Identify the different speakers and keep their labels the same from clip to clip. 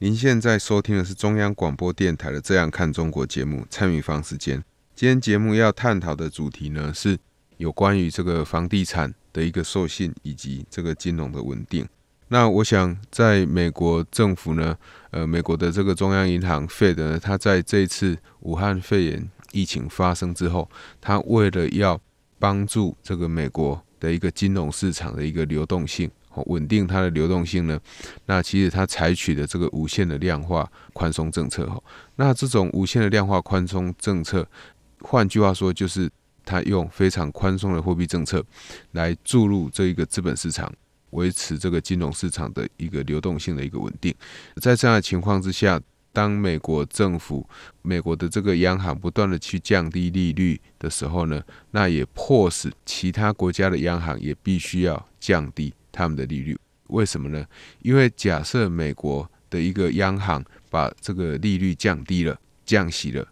Speaker 1: 您现在收听的是中央广播电台的《这样看中国》节目，蔡明芳时间。今天节目要探讨的主题呢，是有关于这个房地产的一个授信以及这个金融的稳定。那我想，在美国政府呢，呃，美国的这个中央银行 Fed 呢，它在这次武汉肺炎疫情发生之后，它为了要帮助这个美国的一个金融市场的一个流动性。稳定它的流动性呢？那其实它采取的这个无限的量化宽松政策哈，那这种无限的量化宽松政策，换句话说就是它用非常宽松的货币政策来注入这一个资本市场，维持这个金融市场的一个流动性的一个稳定。在这样的情况之下，当美国政府、美国的这个央行不断的去降低利率的时候呢，那也迫使其他国家的央行也必须要降低。他们的利率为什么呢？因为假设美国的一个央行把这个利率降低了、降息了，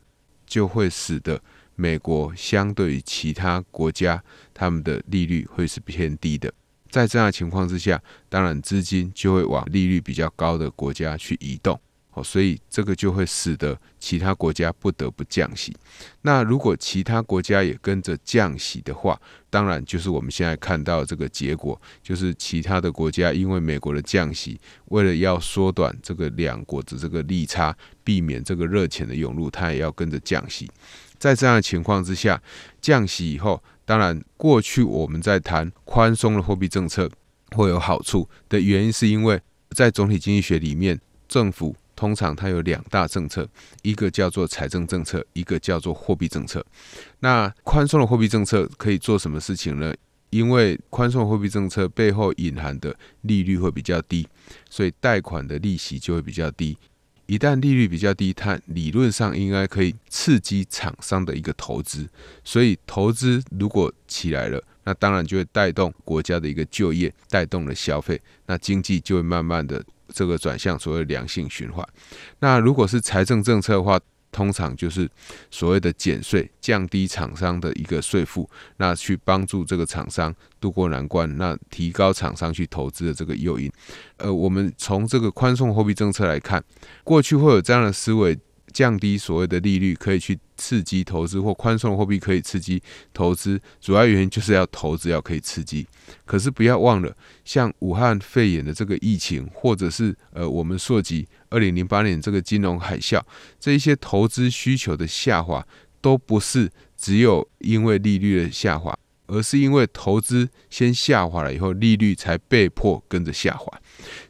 Speaker 1: 就会使得美国相对于其他国家，他们的利率会是偏低的。在这样的情况之下，当然资金就会往利率比较高的国家去移动。哦，所以这个就会使得其他国家不得不降息。那如果其他国家也跟着降息的话，当然就是我们现在看到这个结果，就是其他的国家因为美国的降息，为了要缩短这个两国的这个利差，避免这个热钱的涌入，它也要跟着降息。在这样的情况之下，降息以后，当然过去我们在谈宽松的货币政策会有好处的原因，是因为在总体经济学里面，政府通常它有两大政策，一个叫做财政政策，一个叫做货币政策。那宽松的货币政策可以做什么事情呢？因为宽松的货币政策背后隐含的利率会比较低，所以贷款的利息就会比较低。一旦利率比较低，它理论上应该可以刺激厂商的一个投资。所以投资如果起来了，那当然就会带动国家的一个就业，带动了消费，那经济就会慢慢的。这个转向所谓良性循环。那如果是财政政策的话，通常就是所谓的减税，降低厂商的一个税负，那去帮助这个厂商渡过难关，那提高厂商去投资的这个诱因。呃，我们从这个宽松货币政策来看，过去会有这样的思维。降低所谓的利率可以去刺激投资，或宽松货币可以刺激投资，主要原因就是要投资要可以刺激。可是不要忘了，像武汉肺炎的这个疫情，或者是呃我们溯及二零零八年这个金融海啸，这一些投资需求的下滑，都不是只有因为利率的下滑，而是因为投资先下滑了以后，利率才被迫跟着下滑，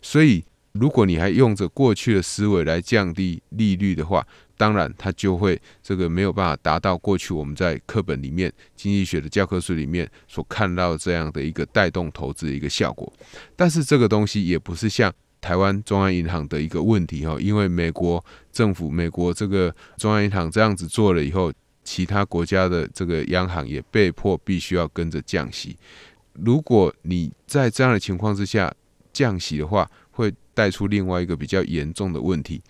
Speaker 1: 所以。如果你还用着过去的思维来降低利率的话，当然它就会这个没有办法达到过去我们在课本里面经济学的教科书里面所看到这样的一个带动投资的一个效果。但是这个东西也不是像台湾中央银行的一个问题哈，因为美国政府、美国这个中央银行这样子做了以后，其他国家的这个央行也被迫必须要跟着降息。如果你在这样的情况之下降息的话，带出另外一个比较严重的问题。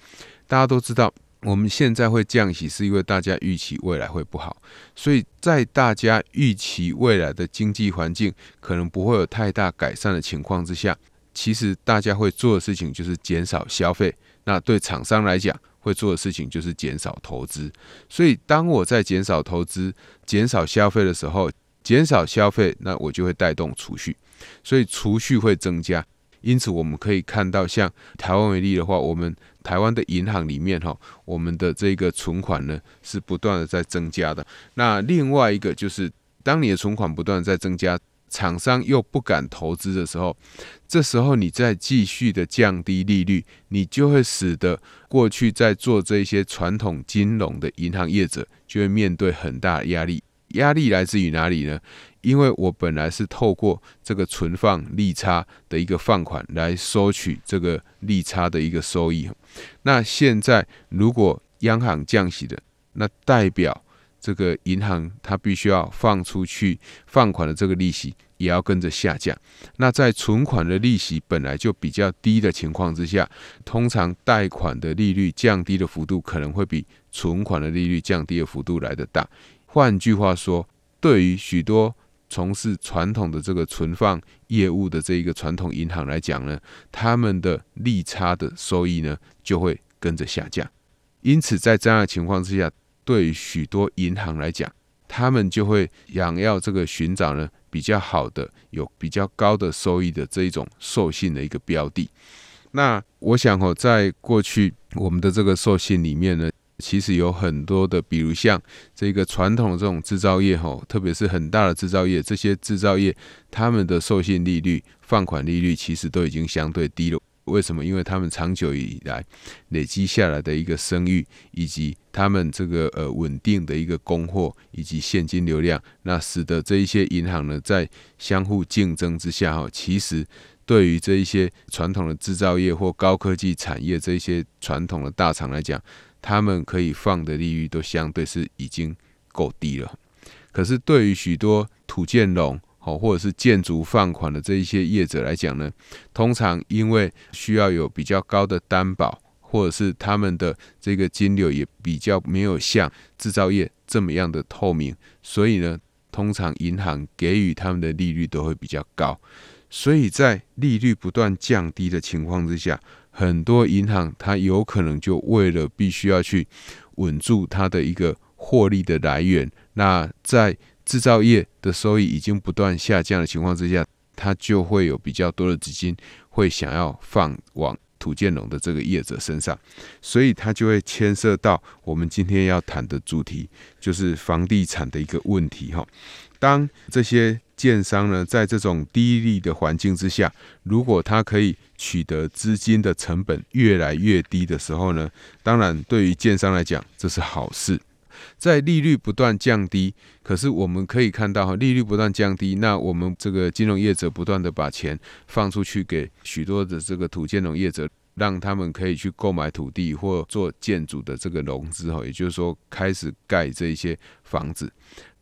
Speaker 1: 大家都知道，我们现在会降息，是因为大家预期未来会不好。所以在大家预期未来的经济环境可能不会有太大改善的情况之下，其实大家会做的事情就是减少消费。那对厂商来讲，会做的事情就是减少投资。所以当我在减少投资、减少消费的时候，减少消费，那我就会带动储蓄，所以储蓄会增加。因此，我们可以看到，像台湾为例的话，我们台湾的银行里面哈，我们的这个存款呢是不断的在增加的。那另外一个就是，当你的存款不断的在增加，厂商又不敢投资的时候，这时候你再继续的降低利率，你就会使得过去在做这些传统金融的银行业者就会面对很大的压力。压力来自于哪里呢？因为我本来是透过这个存放利差的一个放款来收取这个利差的一个收益，那现在如果央行降息的，那代表这个银行它必须要放出去放款的这个利息也要跟着下降。那在存款的利息本来就比较低的情况之下，通常贷款的利率降低的幅度可能会比存款的利率降低的幅度来得大。换句话说，对于许多从事传统的这个存放业务的这一个传统银行来讲呢，他们的利差的收益呢就会跟着下降。因此，在这样的情况之下，对于许多银行来讲，他们就会想要这个寻找呢比较好的、有比较高的收益的这一种授信的一个标的。那我想哦，在过去我们的这个授信里面呢。其实有很多的，比如像这个传统的这种制造业吼，特别是很大的制造业，这些制造业他们的授信利率、放款利率其实都已经相对低了。为什么？因为他们长久以来累积下来的一个声誉，以及他们这个呃稳定的一个供货以及现金流量，那使得这一些银行呢在相互竞争之下哈，其实对于这一些传统的制造业或高科技产业这一些传统的大厂来讲。他们可以放的利率都相对是已经够低了，可是对于许多土建融哦或者是建筑放款的这一些业者来讲呢，通常因为需要有比较高的担保，或者是他们的这个金流也比较没有像制造业这么样的透明，所以呢，通常银行给予他们的利率都会比较高，所以在利率不断降低的情况之下。很多银行，它有可能就为了必须要去稳住它的一个获利的来源，那在制造业的收益已经不断下降的情况之下，它就会有比较多的资金会想要放往土建龙的这个业者身上，所以它就会牵涉到我们今天要谈的主题，就是房地产的一个问题哈。当这些建商呢，在这种低利的环境之下，如果他可以取得资金的成本越来越低的时候呢，当然对于建商来讲这是好事。在利率不断降低，可是我们可以看到哈，利率不断降低，那我们这个金融业者不断的把钱放出去给许多的这个土建融业者，让他们可以去购买土地或做建筑的这个融资哈，也就是说开始盖这些房子，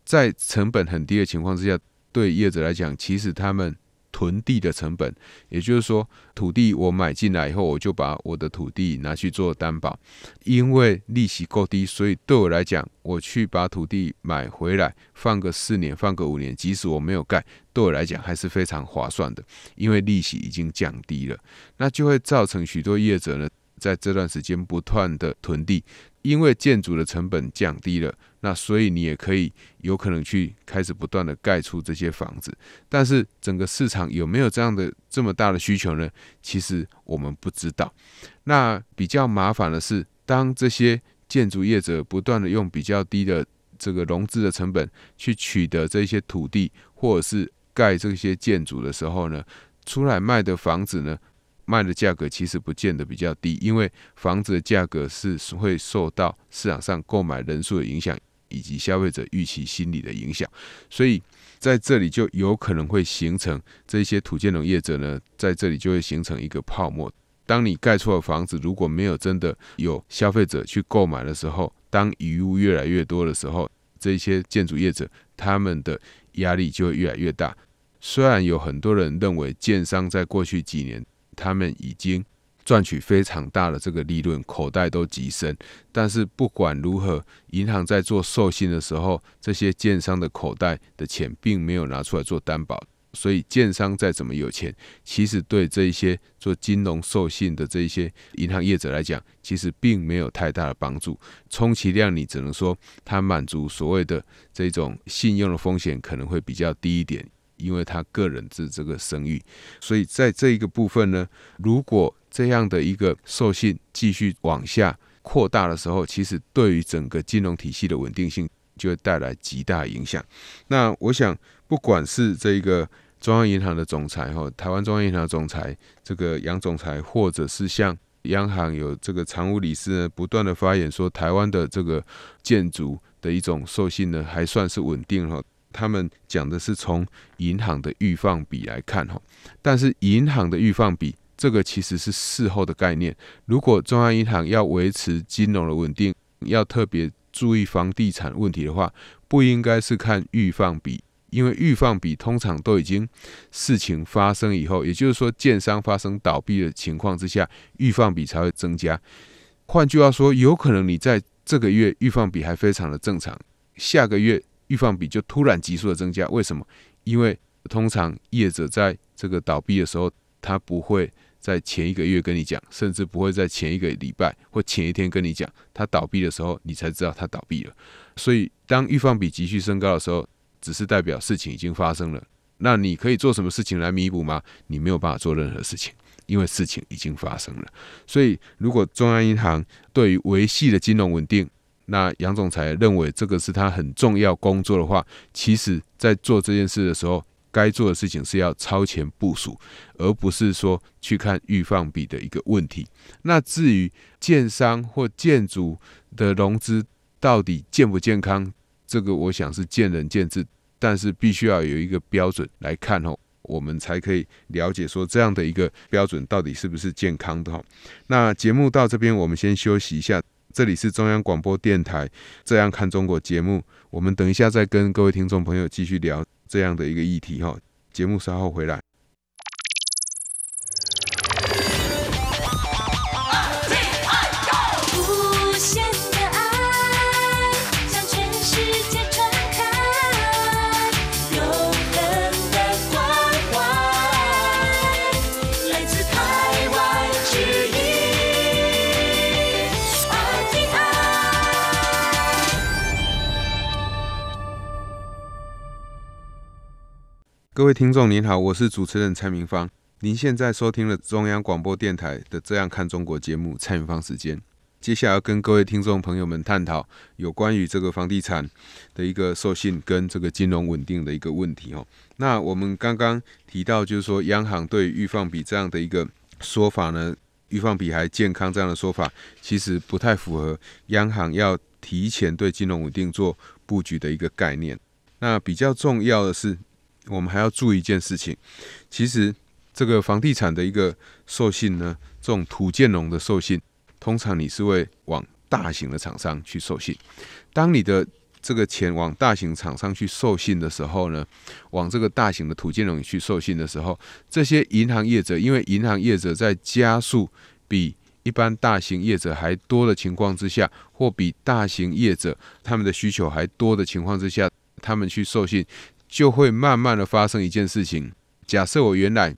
Speaker 1: 在成本很低的情况之下。对业者来讲，其实他们囤地的成本，也就是说，土地我买进来以后，我就把我的土地拿去做担保，因为利息够低，所以对我来讲，我去把土地买回来，放个四年，放个五年，即使我没有盖，对我来讲还是非常划算的，因为利息已经降低了，那就会造成许多业者呢，在这段时间不断的囤地。因为建筑的成本降低了，那所以你也可以有可能去开始不断的盖出这些房子，但是整个市场有没有这样的这么大的需求呢？其实我们不知道。那比较麻烦的是，当这些建筑业者不断的用比较低的这个融资的成本去取得这些土地，或者是盖这些建筑的时候呢，出来卖的房子呢，卖的价格其实不见得比较低，因为房子的价格是会受到市场上购买人数的影响，以及消费者预期心理的影响，所以在这里就有可能会形成这些土建农业者呢，在这里就会形成一个泡沫。当你盖错了房子如果没有真的有消费者去购买的时候，当余物越来越多的时候，这些建筑业者他们的压力就会越来越大。虽然有很多人认为建商在过去几年，他们已经赚取非常大的这个利润，口袋都极深。但是不管如何，银行在做授信的时候，这些建商的口袋的钱并没有拿出来做担保，所以建商再怎么有钱，其实对这一些做金融授信的这一些银行业者来讲，其实并没有太大的帮助。充其量你只能说，它满足所谓的这种信用的风险可能会比较低一点。因为他个人的这个声誉，所以在这一个部分呢，如果这样的一个授信继续往下扩大的时候，其实对于整个金融体系的稳定性就会带来极大影响。那我想，不管是这个中央银行的总裁哈，台湾中央银行总裁这个杨总裁，或者是像央行有这个常务理事呢，不断的发言说，台湾的这个建筑的一种授信呢，还算是稳定哈。他们讲的是从银行的预放比来看哈，但是银行的预放比这个其实是事后的概念。如果中央银行要维持金融的稳定，要特别注意房地产问题的话，不应该是看预放比，因为预放比通常都已经事情发生以后，也就是说建商发生倒闭的情况之下，预放比才会增加。换句话说，有可能你在这个月预放比还非常的正常，下个月预放比就突然急速的增加。为什么？因为通常业者在这个倒闭的时候，他不会。在前一个月跟你讲，甚至不会在前一个礼拜或前一天跟你讲，他倒闭的时候，你才知道他倒闭了。所以，当预放比急剧升高的时候，只是代表事情已经发生了。那你可以做什么事情来弥补吗？你没有办法做任何事情，因为事情已经发生了。所以，如果中央银行对于维系的金融稳定，那杨总裁认为这个是他很重要工作的话，其实在做这件事的时候。该做的事情是要超前部署，而不是说去看预放比的一个问题。那至于建商或建筑的融资到底健不健康，这个我想是见仁见智，但是必须要有一个标准来看哦，我们才可以了解说这样的一个标准到底是不是健康的哈。那节目到这边，我们先休息一下。这里是中央广播电台《这样看中国》节目，我们等一下再跟各位听众朋友继续聊这样的一个议题哈。节目稍后回来。各位听众您好，我是主持人蔡明芳。您现在收听了中央广播电台的《这样看中国》节目，蔡明芳时间。接下来要跟各位听众朋友们探讨有关于这个房地产的一个授信跟这个金融稳定的一个问题哦。那我们刚刚提到，就是说央行对预放比这样的一个说法呢，预放比还健康这样的说法，其实不太符合央行要提前对金融稳定做布局的一个概念。那比较重要的是。我们还要注意一件事情，其实这个房地产的一个授信呢，这种土建龙的授信，通常你是会往大型的厂商去授信。当你的这个钱往大型厂商去授信的时候呢，往这个大型的土建龙去授信的时候，这些银行业者，因为银行业者在加速比一般大型业者还多的情况之下，或比大型业者他们的需求还多的情况之下，他们去授信。就会慢慢的发生一件事情。假设我原来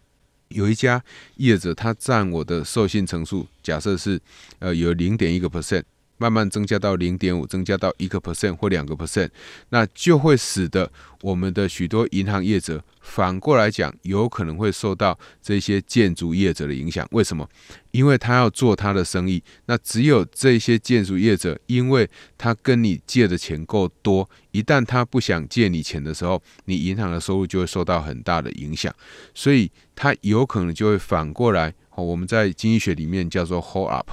Speaker 1: 有一家业者，他占我的授信成数，假设是呃有零点一个 percent。慢慢增加到零点五，增加到一个 percent 或两个 percent，那就会使得我们的许多银行业者反过来讲，有可能会受到这些建筑业者的影响。为什么？因为他要做他的生意，那只有这些建筑业者，因为他跟你借的钱够多，一旦他不想借你钱的时候，你银行的收入就会受到很大的影响，所以他有可能就会反过来。我们在经济学里面叫做 hold up，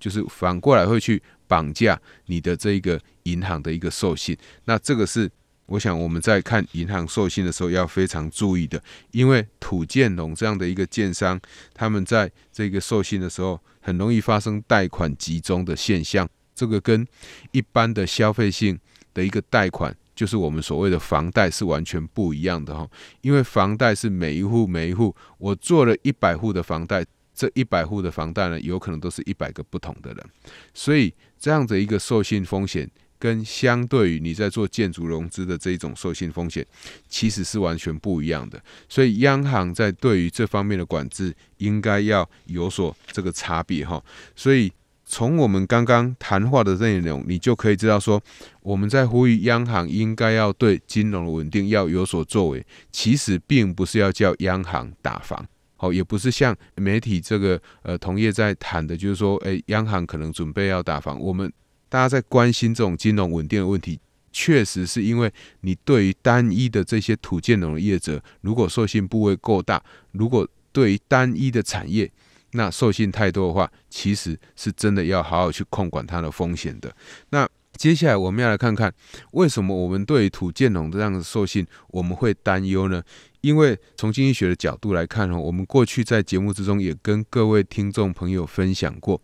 Speaker 1: 就是反过来会去。绑架你的这一个银行的一个授信，那这个是我想我们在看银行授信的时候要非常注意的，因为土建农这样的一个建商，他们在这个授信的时候很容易发生贷款集中的现象，这个跟一般的消费性的一个贷款，就是我们所谓的房贷是完全不一样的哈，因为房贷是每一户每一户，我做了一百户的房贷。这一百户的房贷呢，有可能都是一百个不同的人，所以这样的一个授信风险，跟相对于你在做建筑融资的这一种授信风险，其实是完全不一样的。所以央行在对于这方面的管制，应该要有所这个差别哈。所以从我们刚刚谈话的内容，你就可以知道说，我们在呼吁央行应该要对金融的稳定要有所作为，其实并不是要叫央行打房。好，也不是像媒体这个呃同业在谈的，就是说，诶，央行可能准备要打房。我们大家在关心这种金融稳定的问题，确实是因为你对于单一的这些土建融的业者，如果授信部位够大，如果对于单一的产业，那授信太多的话，其实是真的要好好去控管它的风险的。那接下来我们要来看看，为什么我们对土建农这样的授信我们会担忧呢？因为从经济学的角度来看，我们过去在节目之中也跟各位听众朋友分享过，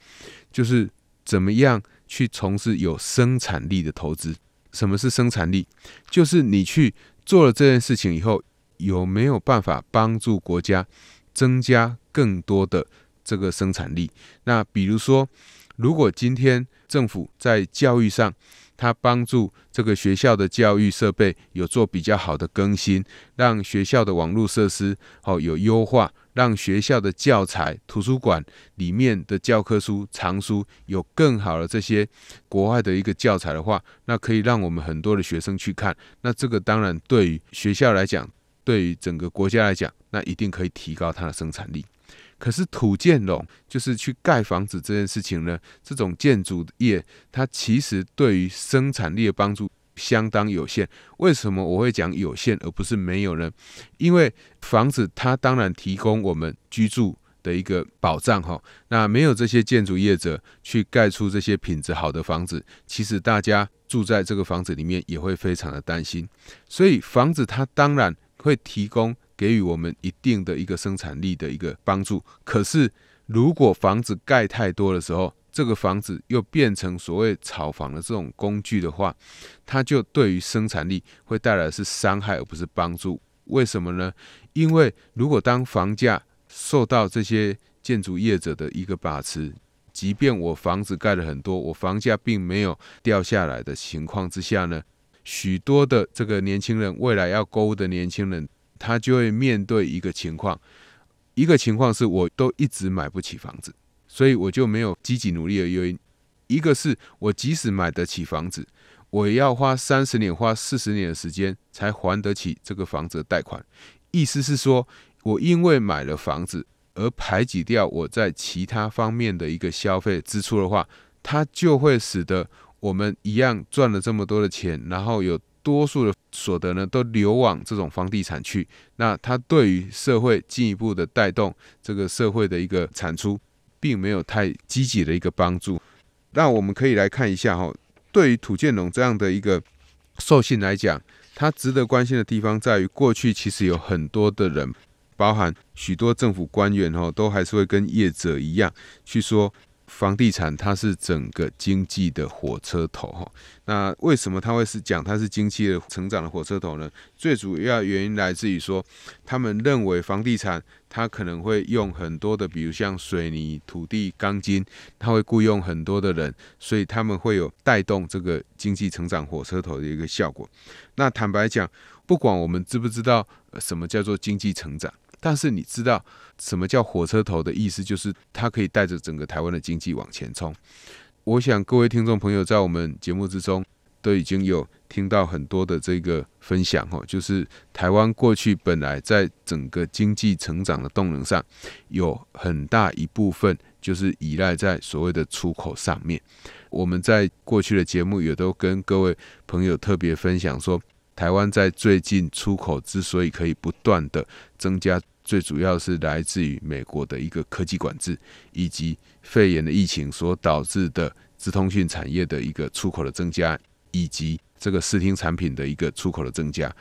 Speaker 1: 就是怎么样去从事有生产力的投资。什么是生产力？就是你去做了这件事情以后，有没有办法帮助国家增加更多的这个生产力？那比如说，如果今天政府在教育上，他帮助这个学校的教育设备有做比较好的更新，让学校的网络设施哦有优化，让学校的教材、图书馆里面的教科书、藏书有更好的这些国外的一个教材的话，那可以让我们很多的学生去看。那这个当然对于学校来讲，对于整个国家来讲，那一定可以提高它的生产力。可是土建龙就是去盖房子这件事情呢，这种建筑业它其实对于生产力的帮助相当有限。为什么我会讲有限而不是没有呢？因为房子它当然提供我们居住的一个保障哈，那没有这些建筑业者去盖出这些品质好的房子，其实大家住在这个房子里面也会非常的担心。所以房子它当然会提供。给予我们一定的一个生产力的一个帮助，可是如果房子盖太多的时候，这个房子又变成所谓炒房的这种工具的话，它就对于生产力会带来是伤害而不是帮助。为什么呢？因为如果当房价受到这些建筑业者的一个把持，即便我房子盖了很多，我房价并没有掉下来的情况之下呢，许多的这个年轻人未来要购物的年轻人。他就会面对一个情况，一个情况是我都一直买不起房子，所以我就没有积极努力的原因。一个是我即使买得起房子，我也要花三十年、花四十年的时间才还得起这个房子的贷款。意思是说，我因为买了房子而排挤掉我在其他方面的一个消费支出的话，它就会使得我们一样赚了这么多的钱，然后有。多数的所得呢，都流往这种房地产去，那它对于社会进一步的带动这个社会的一个产出，并没有太积极的一个帮助。那我们可以来看一下哈，对于土建龙这样的一个兽性来讲，它值得关心的地方在于，过去其实有很多的人，包含许多政府官员哈，都还是会跟业者一样去说。房地产它是整个经济的火车头哈，那为什么他会是讲它是经济的成长的火车头呢？最主要原因来自于说，他们认为房地产它可能会用很多的，比如像水泥、土地、钢筋，它会雇佣很多的人，所以他们会有带动这个经济成长火车头的一个效果。那坦白讲，不管我们知不知道什么叫做经济成长。但是你知道什么叫火车头的意思？就是它可以带着整个台湾的经济往前冲。我想各位听众朋友在我们节目之中都已经有听到很多的这个分享哈，就是台湾过去本来在整个经济成长的动能上有很大一部分就是依赖在所谓的出口上面。我们在过去的节目也都跟各位朋友特别分享说。台湾在最近出口之所以可以不断的增加，最主要是来自于美国的一个科技管制，以及肺炎的疫情所导致的资通讯产业的一个出口的增加，以及这个视听产品的一个出口的增加。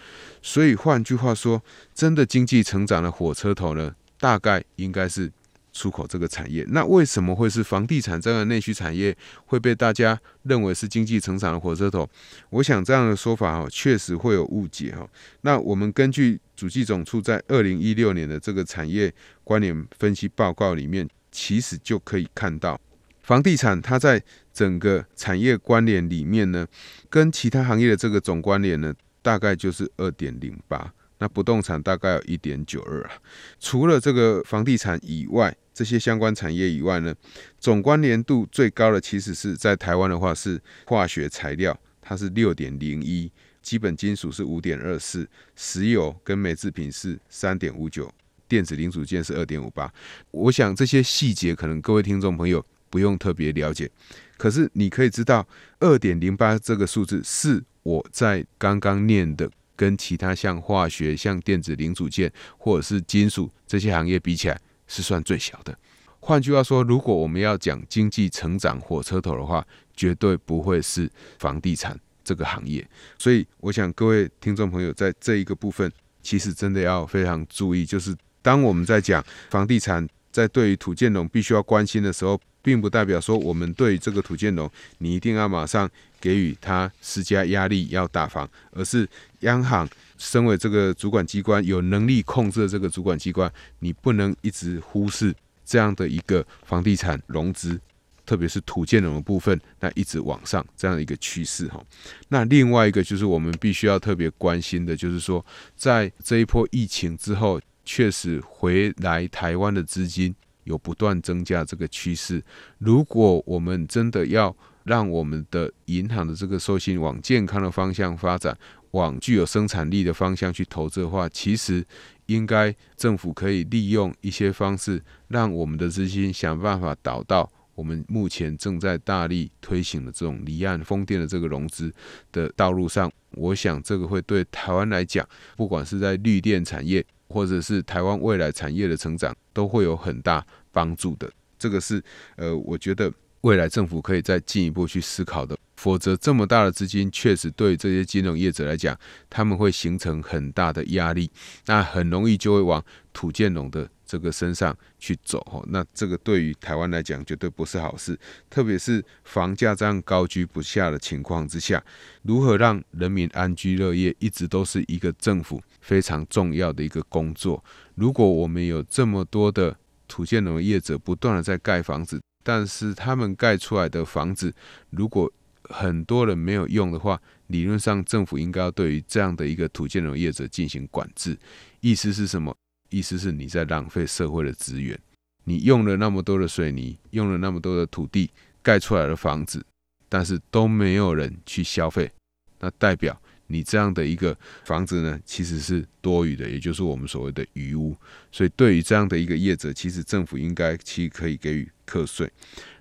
Speaker 1: 所以换句话说，真的经济成长的火车头呢，大概应该是。出口这个产业，那为什么会是房地产这样的内需产业会被大家认为是经济成长的火车头？我想这样的说法哈，确实会有误解哈。那我们根据主计总处在二零一六年的这个产业关联分析报告里面，其实就可以看到，房地产它在整个产业关联里面呢，跟其他行业的这个总关联呢，大概就是二点零八。那不动产大概有一点九二啊。除了这个房地产以外，这些相关产业以外呢，总关联度最高的其实是在台湾的话是化学材料，它是六点零一，基本金属是五点二四，石油跟美制品是三点五九，电子零组件是二点五八。我想这些细节可能各位听众朋友不用特别了解，可是你可以知道二点零八这个数字是我在刚刚念的，跟其他像化学、像电子零组件或者是金属这些行业比起来。是算最小的。换句话说，如果我们要讲经济成长火车头的话，绝对不会是房地产这个行业。所以，我想各位听众朋友在这一个部分，其实真的要非常注意，就是当我们在讲房地产，在对于土建农必须要关心的时候，并不代表说我们对这个土建农，你一定要马上给予他施加压力要打房，而是央行身为这个主管机关，有能力控制这个主管机关，你不能一直忽视这样的一个房地产融资，特别是土建融的部分，那一直往上这样的一个趋势哈。那另外一个就是我们必须要特别关心的，就是说在这一波疫情之后，确实回来台湾的资金。有不断增加这个趋势。如果我们真的要让我们的银行的这个授信往健康的方向发展，往具有生产力的方向去投资的话，其实应该政府可以利用一些方式，让我们的资金想办法导到我们目前正在大力推行的这种离岸风电的这个融资的道路上。我想这个会对台湾来讲，不管是在绿电产业，或者是台湾未来产业的成长，都会有很大帮助的。这个是呃，我觉得未来政府可以再进一步去思考的。否则，这么大的资金，确实对这些金融业者来讲，他们会形成很大的压力，那很容易就会往土建农的这个身上去走。那这个对于台湾来讲，绝对不是好事。特别是房价这样高居不下的情况之下，如何让人民安居乐业，一直都是一个政府非常重要的一个工作。如果我们有这么多的土建农业者不断的在盖房子，但是他们盖出来的房子，如果很多人没有用的话，理论上政府应该要对于这样的一个土建农业者进行管制。意思是什么？意思是你在浪费社会的资源。你用了那么多的水泥，用了那么多的土地盖出来的房子，但是都没有人去消费，那代表你这样的一个房子呢，其实是多余的，也就是我们所谓的余屋。所以对于这样的一个业者，其实政府应该其实可以给予课税。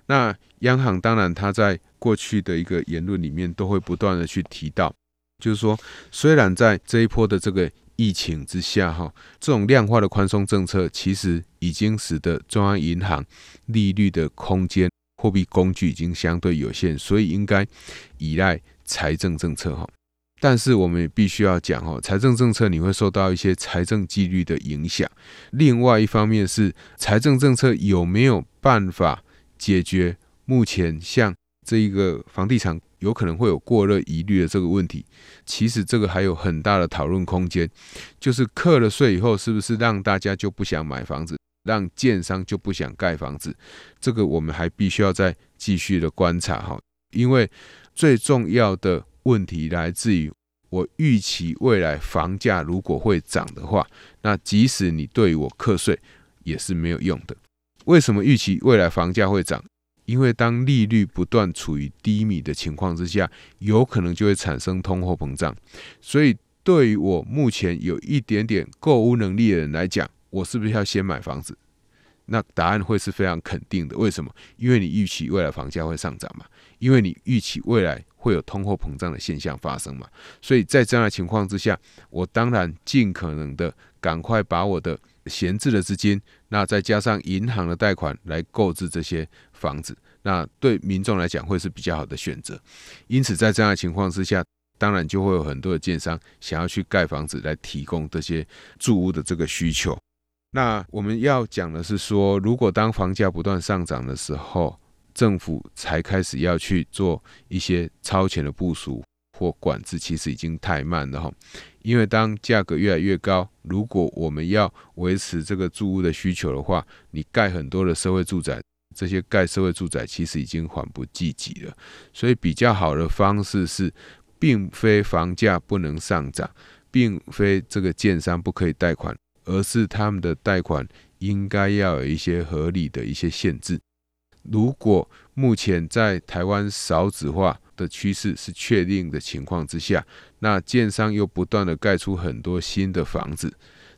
Speaker 1: 那央行当然，他在过去的一个言论里面都会不断的去提到，就是说，虽然在这一波的这个疫情之下，哈，这种量化的宽松政策其实已经使得中央银行利率的空间、货币工具已经相对有限，所以应该依赖财政政策，哈。但是我们也必须要讲，哈，财政政策你会受到一些财政纪律的影响。另外一方面是财政政策有没有办法解决目前像这一个房地产有可能会有过热疑虑的这个问题，其实这个还有很大的讨论空间。就是课了税以后，是不是让大家就不想买房子，让建商就不想盖房子？这个我们还必须要再继续的观察哈。因为最重要的问题来自于我预期未来房价如果会涨的话，那即使你对我课税也是没有用的。为什么预期未来房价会涨？因为当利率不断处于低迷的情况之下，有可能就会产生通货膨胀。所以，对于我目前有一点点购屋能力的人来讲，我是不是要先买房子？那答案会是非常肯定的。为什么？因为你预期未来房价会上涨嘛，因为你预期未来会有通货膨胀的现象发生嘛。所以在这样的情况之下，我当然尽可能的赶快把我的闲置的资金，那再加上银行的贷款来购置这些房子，那对民众来讲会是比较好的选择。因此，在这样的情况之下，当然就会有很多的建商想要去盖房子来提供这些住屋的这个需求。那我们要讲的是说，如果当房价不断上涨的时候，政府才开始要去做一些超前的部署或管制，其实已经太慢了哈。因为当价格越来越高，如果我们要维持这个住屋的需求的话，你盖很多的社会住宅，这些盖社会住宅其实已经缓不济急了。所以比较好的方式是，并非房价不能上涨，并非这个建商不可以贷款，而是他们的贷款应该要有一些合理的一些限制。如果目前在台湾少子化的趋势是确定的情况之下，那建商又不断的盖出很多新的房子，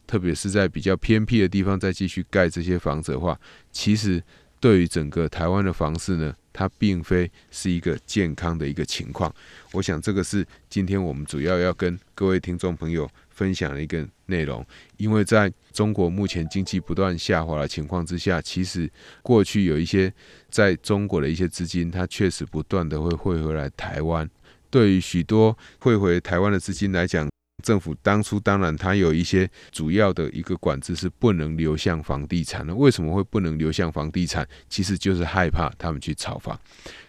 Speaker 1: 特别是在比较偏僻的地方再继续盖这些房子的话，其实对于整个台湾的房市呢，它并非是一个健康的一个情况。我想这个是今天我们主要要跟各位听众朋友分享的一个内容。因为在中国目前经济不断下滑的情况之下，其实过去有一些在中国的一些资金，它确实不断的会汇回来台湾。对于许多汇回台湾的资金来讲，政府当初当然它有一些主要的一个管制是不能流向房地产的。为什么会不能流向房地产？其实就是害怕他们去炒房。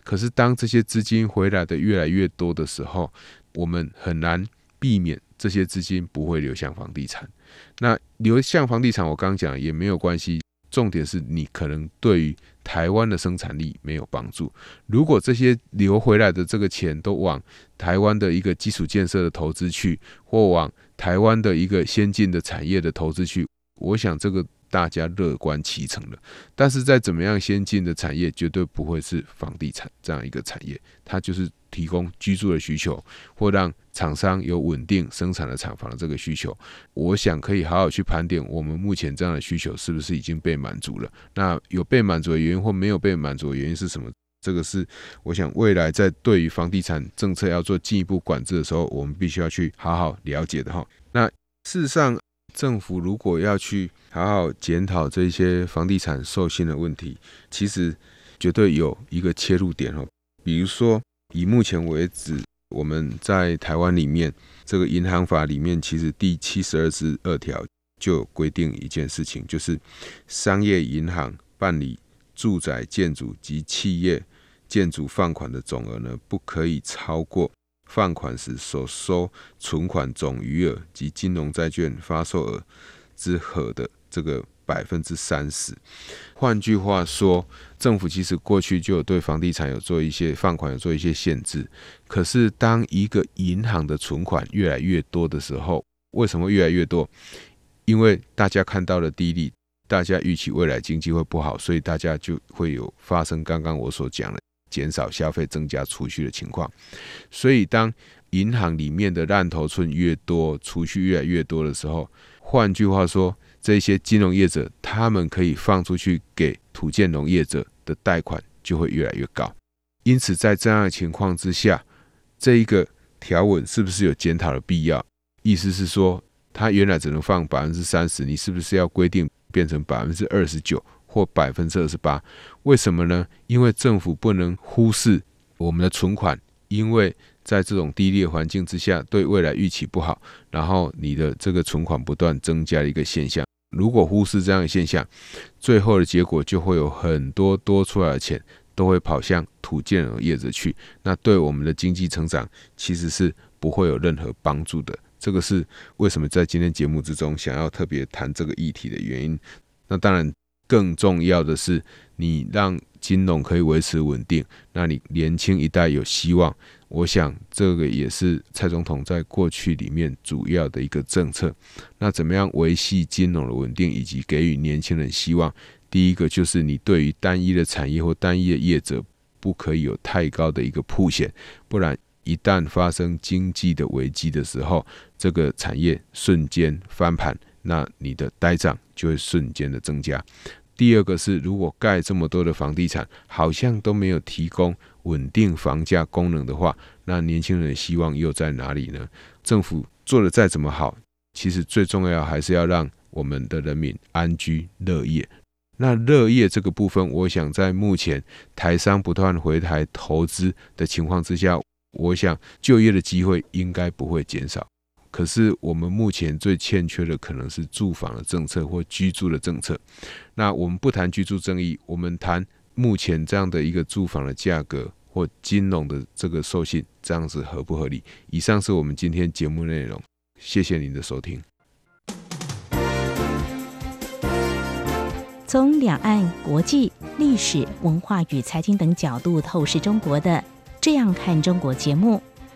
Speaker 1: 可是当这些资金回来的越来越多的时候，我们很难避免这些资金不会流向房地产。那流向房地产，我刚讲也没有关系。重点是你可能对于台湾的生产力没有帮助。如果这些流回来的这个钱都往台湾的一个基础建设的投资去，或往台湾的一个先进的产业的投资去，我想这个。大家乐观其成了，但是在怎么样先进的产业，绝对不会是房地产这样一个产业，它就是提供居住的需求，或让厂商有稳定生产的厂房的这个需求。我想可以好好去盘点，我们目前这样的需求是不是已经被满足了？那有被满足的原因或没有被满足的原因是什么？这个是我想未来在对于房地产政策要做进一步管制的时候，我们必须要去好好了解的哈。那事实上。政府如果要去好好检讨这些房地产授信的问题，其实绝对有一个切入点哦。比如说，以目前为止，我们在台湾里面这个银行法里面，其实第七十二十二条就规定一件事情，就是商业银行办理住宅建筑及企业建筑放款的总额呢，不可以超过。放款时所收存款总余额及金融债券发售额之和的这个百分之三十。换句话说，政府其实过去就有对房地产有做一些放款，有做一些限制。可是，当一个银行的存款越来越多的时候，为什么越来越多？因为大家看到了低利，大家预期未来经济会不好，所以大家就会有发生刚刚我所讲的。减少消费、增加储蓄的情况，所以当银行里面的烂头寸越多，储蓄越来越多的时候，换句话说，这些金融业者他们可以放出去给土建农业者的贷款就会越来越高。因此，在这样的情况之下，这一个条文是不是有检讨的必要？意思是说，他原来只能放百分之三十，你是不是要规定变成百分之二十九？或百分之二十八，为什么呢？因为政府不能忽视我们的存款，因为在这种低利环境之下，对未来预期不好，然后你的这个存款不断增加的一个现象。如果忽视这样的现象，最后的结果就会有很多多出来的钱都会跑向土建业业者去，那对我们的经济成长其实是不会有任何帮助的。这个是为什么在今天节目之中想要特别谈这个议题的原因。那当然。更重要的是，你让金融可以维持稳定，那你年轻一代有希望。我想这个也是蔡总统在过去里面主要的一个政策。那怎么样维系金融的稳定，以及给予年轻人希望？第一个就是你对于单一的产业或单一的业者，不可以有太高的一个铺险，不然一旦发生经济的危机的时候，这个产业瞬间翻盘。那你的呆账就会瞬间的增加。第二个是，如果盖这么多的房地产，好像都没有提供稳定房价功能的话，那年轻人的希望又在哪里呢？政府做的再怎么好，其实最重要还是要让我们的人民安居乐业。那乐业这个部分，我想在目前台商不断回台投资的情况之下，我想就业的机会应该不会减少。可是我们目前最欠缺的可能是住房的政策或居住的政策。那我们不谈居住正义，我们谈目前这样的一个住房的价格或金融的这个授信，这样子合不合理？以上是我们今天节目内容，谢谢您的收听。
Speaker 2: 从两岸、国际、历史文化与财经等角度透视中国的，这样看中国节目。